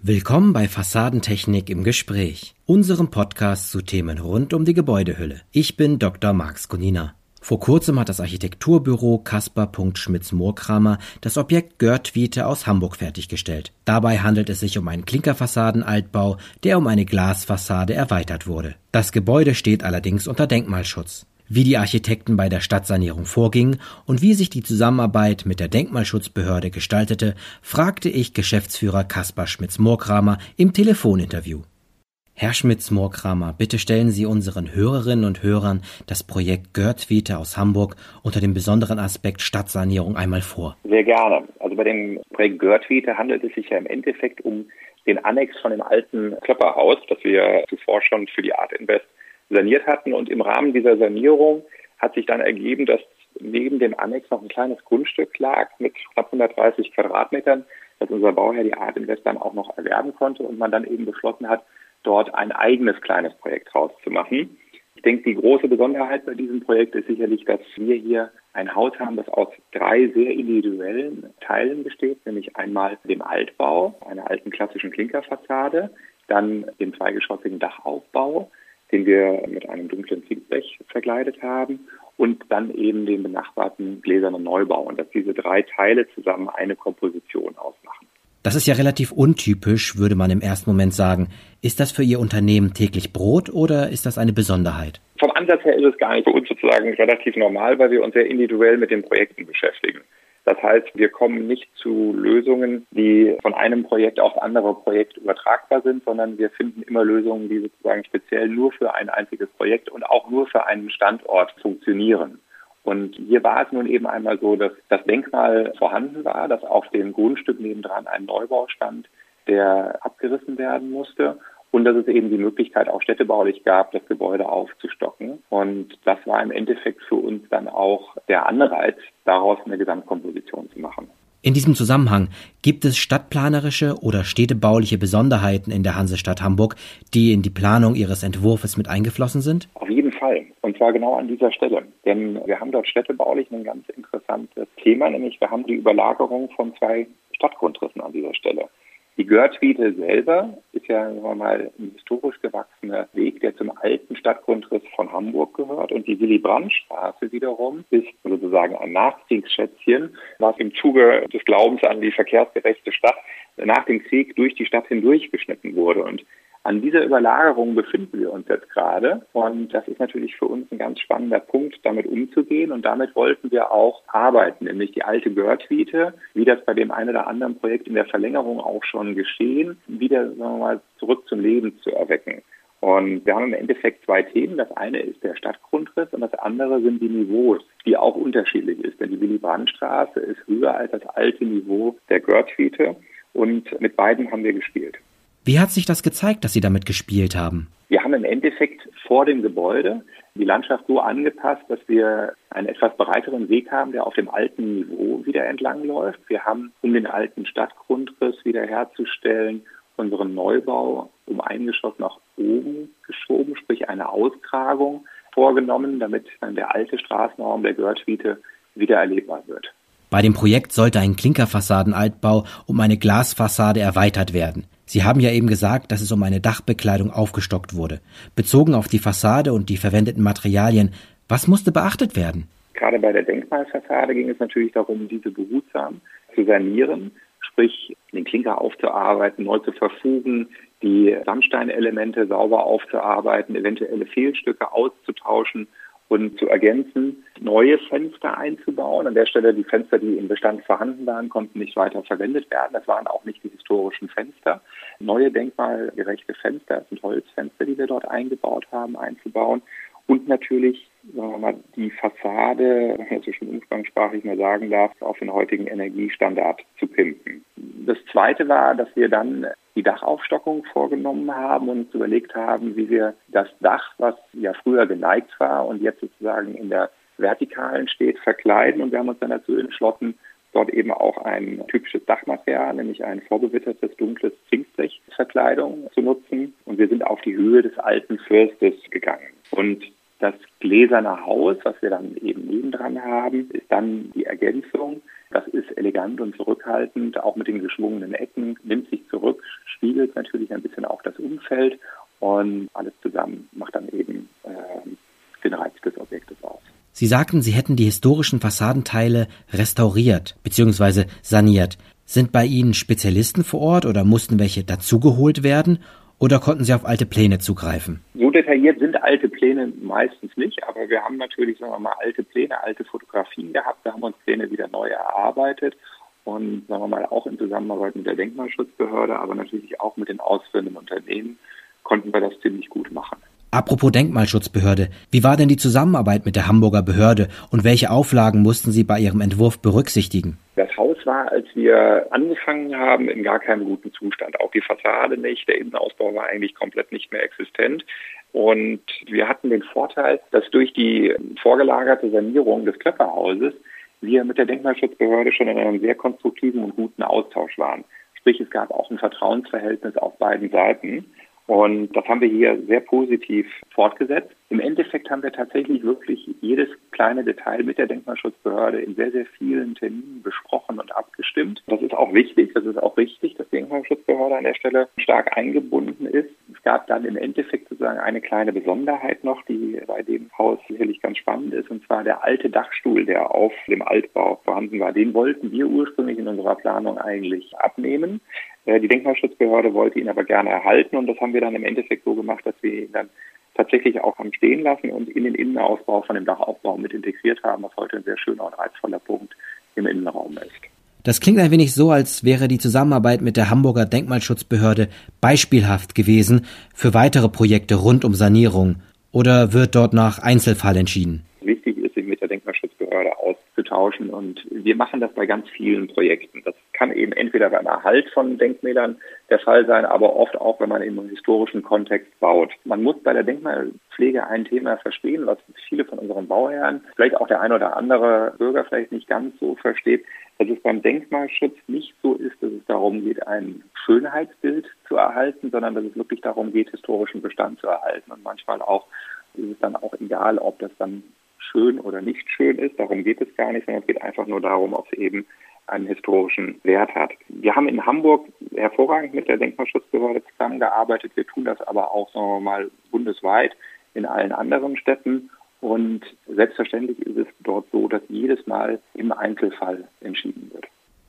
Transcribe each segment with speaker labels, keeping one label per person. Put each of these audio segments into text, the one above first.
Speaker 1: Willkommen bei Fassadentechnik im Gespräch, unserem Podcast zu Themen rund um die Gebäudehülle. Ich bin Dr. Max Gunina. Vor kurzem hat das Architekturbüro Kaspar Schmitz Moorkramer das Objekt Görtwiete aus Hamburg fertiggestellt. Dabei handelt es sich um einen Klinkerfassadenaltbau, der um eine Glasfassade erweitert wurde. Das Gebäude steht allerdings unter Denkmalschutz wie die Architekten bei der Stadtsanierung vorgingen und wie sich die Zusammenarbeit mit der Denkmalschutzbehörde gestaltete, fragte ich Geschäftsführer Kaspar Schmitz-Moorkramer im Telefoninterview. Herr Schmitz-Moorkramer, bitte stellen Sie unseren Hörerinnen und Hörern das Projekt Görtwiete aus Hamburg unter dem besonderen Aspekt Stadtsanierung einmal vor.
Speaker 2: Sehr gerne. Also bei dem Projekt Görtwiete handelt es sich ja im Endeffekt um den Annex von dem alten Klöpperhaus, das wir zuvor schon für die Art Invest saniert hatten. Und im Rahmen dieser Sanierung hat sich dann ergeben, dass neben dem Annex noch ein kleines Grundstück lag mit knapp 130 Quadratmetern, das unser Bauherr die Art Invest dann auch noch erwerben konnte und man dann eben beschlossen hat, dort ein eigenes kleines Projekt rauszumachen. Ich denke, die große Besonderheit bei diesem Projekt ist sicherlich, dass wir hier ein Haus haben, das aus drei sehr individuellen Teilen besteht, nämlich einmal dem Altbau, einer alten klassischen Klinkerfassade, dann dem zweigeschossigen Dachaufbau, den wir mit einem dunklen Zinkblech verkleidet haben und dann eben den benachbarten gläsernen Neubau und dass diese drei Teile zusammen eine Komposition ausmachen.
Speaker 1: Das ist ja relativ untypisch, würde man im ersten Moment sagen. Ist das für Ihr Unternehmen täglich Brot oder ist das eine Besonderheit?
Speaker 2: Vom Ansatz her ist es gar nicht für uns sozusagen relativ normal, weil wir uns sehr individuell mit den Projekten beschäftigen. Das heißt, wir kommen nicht zu Lösungen, die von einem Projekt auf andere Projekt übertragbar sind, sondern wir finden immer Lösungen, die sozusagen speziell nur für ein einziges Projekt und auch nur für einen Standort funktionieren. Und hier war es nun eben einmal so, dass das Denkmal vorhanden war, dass auf dem Grundstück nebendran ein Neubau stand, der abgerissen werden musste und dass es eben die Möglichkeit auch städtebaulich gab, das Gebäude aufzustocken. Und das war im Endeffekt für uns dann auch der Anreiz, daraus eine Gesamtkomposition zu machen.
Speaker 1: In diesem Zusammenhang gibt es stadtplanerische oder städtebauliche Besonderheiten in der Hansestadt Hamburg, die in die Planung Ihres Entwurfs mit eingeflossen sind?
Speaker 2: Auf jeden Fall. Und zwar genau an dieser Stelle. Denn wir haben dort städtebaulich ein ganz interessantes Thema, nämlich wir haben die Überlagerung von zwei Stadtgrundrissen an dieser Stelle. Die Görtwiete selber ist ja sagen wir mal ein historisch gewachsener Weg, der zum alten Stadtgrundriss von Hamburg gehört. Und die Willy-Brandt-Straße wiederum ist sozusagen ein Nachkriegsschätzchen, was im Zuge des Glaubens an die verkehrsgerechte Stadt nach dem Krieg durch die Stadt hindurch geschnitten wurde. Und an dieser Überlagerung befinden wir uns jetzt gerade und das ist natürlich für uns ein ganz spannender Punkt, damit umzugehen und damit wollten wir auch arbeiten, nämlich die alte Görtwiete, wie das bei dem einen oder anderen Projekt in der Verlängerung auch schon geschehen, wieder sagen wir mal, zurück zum Leben zu erwecken. Und wir haben im Endeffekt zwei Themen. Das eine ist der Stadtgrundriss und das andere sind die Niveaus, die auch unterschiedlich ist. Denn die Willy-Brandt-Straße ist höher als das alte Niveau der Görtwiete und mit beiden haben wir gespielt.
Speaker 1: Wie hat sich das gezeigt, dass Sie damit gespielt haben?
Speaker 2: Wir haben im Endeffekt vor dem Gebäude die Landschaft so angepasst, dass wir einen etwas breiteren Weg haben, der auf dem alten Niveau wieder entlang läuft. Wir haben, um den alten Stadtgrundriss wiederherzustellen, unseren Neubau um ein Geschoss nach oben geschoben, sprich eine Auskragung vorgenommen, damit dann der alte Straßenraum der Görtwiete wieder erlebbar wird.
Speaker 1: Bei dem Projekt sollte ein Klinkerfassadenaltbau um eine Glasfassade erweitert werden. Sie haben ja eben gesagt, dass es um eine Dachbekleidung aufgestockt wurde. Bezogen auf die Fassade und die verwendeten Materialien, was musste beachtet werden?
Speaker 2: Gerade bei der Denkmalfassade ging es natürlich darum, diese behutsam zu sanieren, sprich den Klinker aufzuarbeiten, neu zu verfugen, die Sandsteinelemente sauber aufzuarbeiten, eventuelle Fehlstücke auszutauschen und zu ergänzen, neue Fenster einzubauen. An der Stelle die Fenster, die im Bestand vorhanden waren, konnten nicht weiter verwendet werden. Das waren auch nicht die historischen Fenster. Neue denkmalgerechte Fenster, das sind Holzfenster, die wir dort eingebaut haben, einzubauen. Und natürlich mal, die Fassade, wenn man so schon umgangssprachlich mal sagen darf, auf den heutigen Energiestandard zu pimpen. Das Zweite war, dass wir dann die Dachaufstockung vorgenommen haben und uns überlegt haben, wie wir das Dach, was ja früher geneigt war und jetzt sozusagen in der Vertikalen steht, verkleiden. Und wir haben uns dann dazu entschlossen, dort eben auch ein typisches Dachmaterial, nämlich ein vorbewittertes dunkles Zinkblechverkleidung zu nutzen. Und wir sind auf die Höhe des alten Fürstes gegangen. Und das gläserne Haus, was wir dann eben nebendran haben, ist dann die Ergänzung. Ist elegant und zurückhaltend, auch mit den geschwungenen Ecken, nimmt sich zurück, spiegelt natürlich ein bisschen auch das Umfeld und alles zusammen macht dann eben äh, den Reiz des Objektes aus.
Speaker 1: Sie sagten, Sie hätten die historischen Fassadenteile restauriert bzw. saniert. Sind bei Ihnen Spezialisten vor Ort oder mussten welche dazugeholt werden? Oder konnten Sie auf alte Pläne zugreifen?
Speaker 2: So detailliert sind alte Pläne meistens nicht, aber wir haben natürlich, sagen wir mal, alte Pläne, alte Fotografien gehabt. Wir haben uns Pläne wieder neu erarbeitet und, sagen wir mal, auch in Zusammenarbeit mit der Denkmalschutzbehörde, aber natürlich auch mit den ausführenden Unternehmen konnten wir das ziemlich gut machen.
Speaker 1: Apropos Denkmalschutzbehörde, wie war denn die Zusammenarbeit mit der Hamburger Behörde und welche Auflagen mussten Sie bei Ihrem Entwurf berücksichtigen?
Speaker 2: Das Haus war, als wir angefangen haben, in gar keinem guten Zustand. Auch die Fassade nicht, der Innenausbau war eigentlich komplett nicht mehr existent. Und wir hatten den Vorteil, dass durch die vorgelagerte Sanierung des Klöpperhauses wir mit der Denkmalschutzbehörde schon in einem sehr konstruktiven und guten Austausch waren. Sprich, es gab auch ein Vertrauensverhältnis auf beiden Seiten. Und das haben wir hier sehr positiv fortgesetzt. Im Endeffekt haben wir tatsächlich wirklich jedes kleine Detail mit der Denkmalschutzbehörde in sehr, sehr vielen Terminen besprochen und abgestimmt. Das ist auch wichtig, das ist auch richtig, dass die Denkmalschutzbehörde an der Stelle stark eingebunden ist. Es gab dann im Endeffekt sozusagen eine kleine Besonderheit noch, die bei dem Haus sicherlich ganz spannend ist, und zwar der alte Dachstuhl, der auf dem Altbau vorhanden war. Den wollten wir ursprünglich in unserer Planung eigentlich abnehmen. Äh, die Denkmalschutzbehörde wollte ihn aber gerne erhalten und das haben wir dann im Endeffekt so gemacht, dass wir ihn dann tatsächlich auch haben stehen lassen und in den Innenausbau von dem Dachaufbau mit integriert haben, was heute ein sehr schöner und reizvoller Punkt im Innenraum ist.
Speaker 1: Das klingt ein wenig so, als wäre die Zusammenarbeit mit der Hamburger Denkmalschutzbehörde beispielhaft gewesen für weitere Projekte rund um Sanierung. Oder wird dort nach Einzelfall entschieden?
Speaker 2: Wichtig ist, sich mit der Denkmalschutzbehörde auszutauschen und wir machen das bei ganz vielen Projekten. Das kann eben entweder beim Erhalt von Denkmälern der Fall sein, aber oft auch, wenn man im historischen Kontext baut. Man muss bei der Denkmalpflege ein Thema verstehen, was viele von unseren Bauherren, vielleicht auch der ein oder andere Bürger vielleicht nicht ganz so versteht, dass es beim Denkmalschutz nicht so ist, dass es darum geht, ein Schönheitsbild zu erhalten, sondern dass es wirklich darum geht, historischen Bestand zu erhalten. Und manchmal auch ist es dann auch egal, ob das dann schön oder nicht schön ist. Darum geht es gar nicht, sondern es geht einfach nur darum, ob es eben einen historischen Wert hat. Wir haben in Hamburg hervorragend mit der Denkmalschutzbehörde zusammengearbeitet. Wir tun das aber auch, sagen wir mal, bundesweit in allen anderen Städten. Und selbstverständlich ist es dort so, dass jedes Mal im Einzelfall entschieden wird.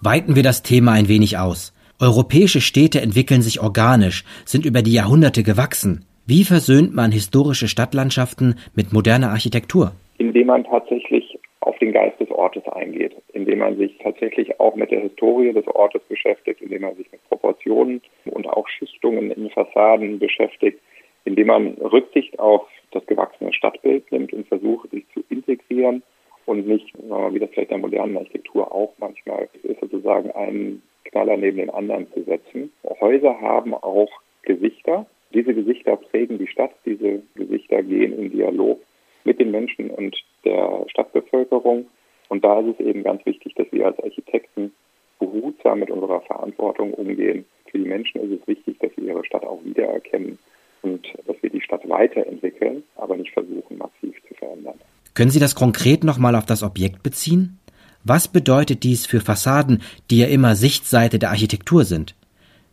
Speaker 1: Weiten wir das Thema ein wenig aus. Europäische Städte entwickeln sich organisch, sind über die Jahrhunderte gewachsen. Wie versöhnt man historische Stadtlandschaften mit moderner Architektur?
Speaker 2: Indem man tatsächlich auf den Geist des Ortes eingeht, indem man sich tatsächlich auch mit der Historie des Ortes beschäftigt, indem man sich mit Proportionen und auch Schichtungen in Fassaden beschäftigt, indem man Rücksicht auf das gewachsene Stadtbild nimmt und versucht, sich zu integrieren und nicht, wie das vielleicht in der modernen Architektur auch manchmal ist, sozusagen einen Knaller neben den anderen zu setzen. Häuser haben auch Gesichter. Diese Gesichter prägen die Stadt. Diese Gesichter gehen in Dialog mit den Menschen und der Stadtbevölkerung. Und da ist es eben ganz wichtig, dass wir als Architekten behutsam mit unserer Verantwortung umgehen. Für die Menschen ist es wichtig, dass sie ihre Stadt auch wiedererkennen und dass wir die Stadt weiterentwickeln, aber nicht versuchen, massiv zu verändern.
Speaker 1: Können Sie das konkret nochmal auf das Objekt beziehen? Was bedeutet dies für Fassaden, die ja immer Sichtseite der Architektur sind?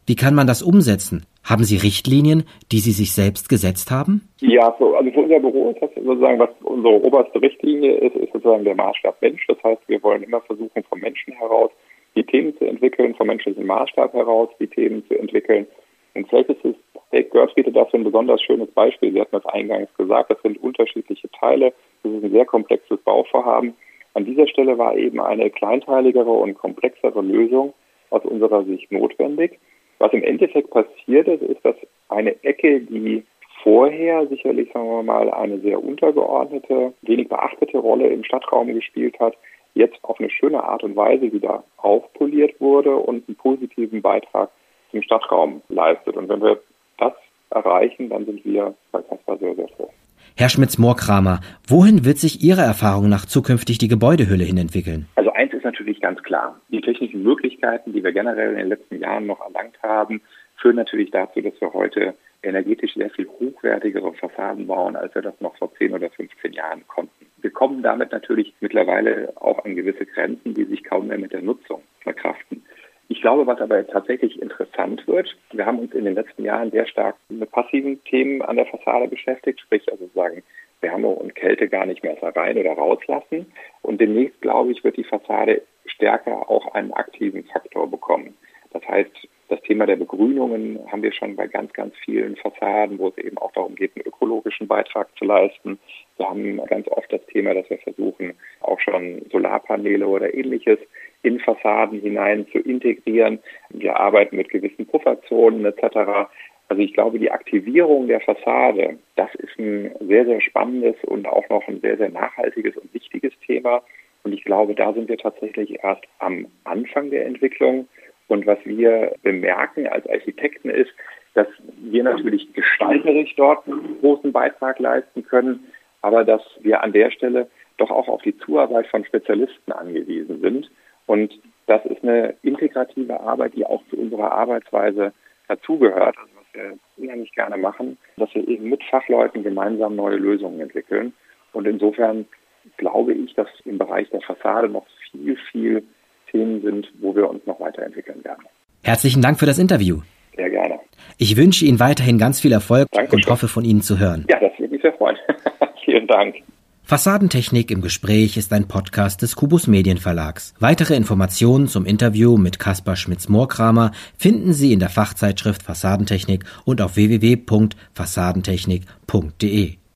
Speaker 1: Wie kann man das umsetzen? Haben Sie Richtlinien, die Sie sich selbst gesetzt haben?
Speaker 2: Ja, so, also für unser Büro ist das sozusagen, was unsere oberste Richtlinie ist, ist sozusagen der Maßstab Mensch. Das heißt, wir wollen immer versuchen, vom Menschen heraus die Themen zu entwickeln, vom menschlichen Maßstab heraus die Themen zu entwickeln. Und vielleicht ist es, State Girls bietet dafür ein besonders schönes Beispiel. Sie hatten das eingangs gesagt, das sind unterschiedliche Teile. Das ist ein sehr komplexes Bauvorhaben. An dieser Stelle war eben eine kleinteiligere und komplexere Lösung aus unserer Sicht notwendig. Was im Endeffekt passiert ist, ist, dass eine Ecke, die vorher sicherlich, sagen wir mal, eine sehr untergeordnete, wenig beachtete Rolle im Stadtraum gespielt hat, jetzt auf eine schöne Art und Weise wieder aufpoliert wurde und einen positiven Beitrag zum Stadtraum leistet. Und wenn wir das erreichen, dann sind wir bei Kaspar sehr, sehr froh.
Speaker 1: Herr Schmitz-Moorkramer, wohin wird sich Ihrer Erfahrung nach zukünftig die Gebäudehülle hin entwickeln?
Speaker 2: Also eins ist natürlich ganz klar. Die technischen Möglichkeiten, die wir generell in den letzten Jahren noch erlangt haben, führen natürlich dazu, dass wir heute energetisch sehr viel hochwertigere Fassaden bauen, als wir das noch vor 10 oder 15 Jahren konnten. Wir kommen damit natürlich mittlerweile auch an gewisse Grenzen, die sich kaum mehr mit der Nutzung verkraften. Ich glaube, was aber tatsächlich interessant wird, wir haben uns in den letzten Jahren sehr stark mit passiven Themen an der Fassade beschäftigt, sprich also sagen Wärme und Kälte gar nicht mehr rein oder rauslassen. Und demnächst, glaube ich, wird die Fassade stärker auch einen aktiven Faktor bekommen. Das heißt, das Thema der Begrünungen haben wir schon bei ganz, ganz vielen Fassaden, wo es eben auch darum geht, einen ökologischen Beitrag zu leisten. Wir haben ganz oft das Thema, dass wir versuchen, auch schon Solarpaneele oder ähnliches in Fassaden hinein zu integrieren. Wir arbeiten mit gewissen Pufferzonen etc. Also ich glaube, die Aktivierung der Fassade, das ist ein sehr, sehr spannendes und auch noch ein sehr, sehr nachhaltiges und wichtiges Thema. Und ich glaube, da sind wir tatsächlich erst am Anfang der Entwicklung. Und was wir bemerken als Architekten ist, dass wir natürlich gestalterisch dort einen großen Beitrag leisten können, aber dass wir an der Stelle doch auch auf die Zuarbeit von Spezialisten angewiesen sind. Und das ist eine integrative Arbeit, die auch zu unserer Arbeitsweise dazugehört, also was wir unheimlich gerne machen, dass wir eben mit Fachleuten gemeinsam neue Lösungen entwickeln. Und insofern glaube ich, dass im Bereich der Fassade noch viel, viel Themen sind, wo wir uns noch weiterentwickeln werden.
Speaker 1: Herzlichen Dank für das Interview.
Speaker 2: Sehr gerne.
Speaker 1: Ich wünsche Ihnen weiterhin ganz viel Erfolg
Speaker 2: Dankeschön.
Speaker 1: und hoffe von Ihnen zu hören.
Speaker 2: Ja, das würde mich sehr freuen. Vielen Dank.
Speaker 1: Fassadentechnik im Gespräch ist ein Podcast des Kubus Medienverlags. Weitere Informationen zum Interview mit Kaspar Schmitz-Mohrkramer finden Sie in der Fachzeitschrift Fassadentechnik und auf www.fassadentechnik.de.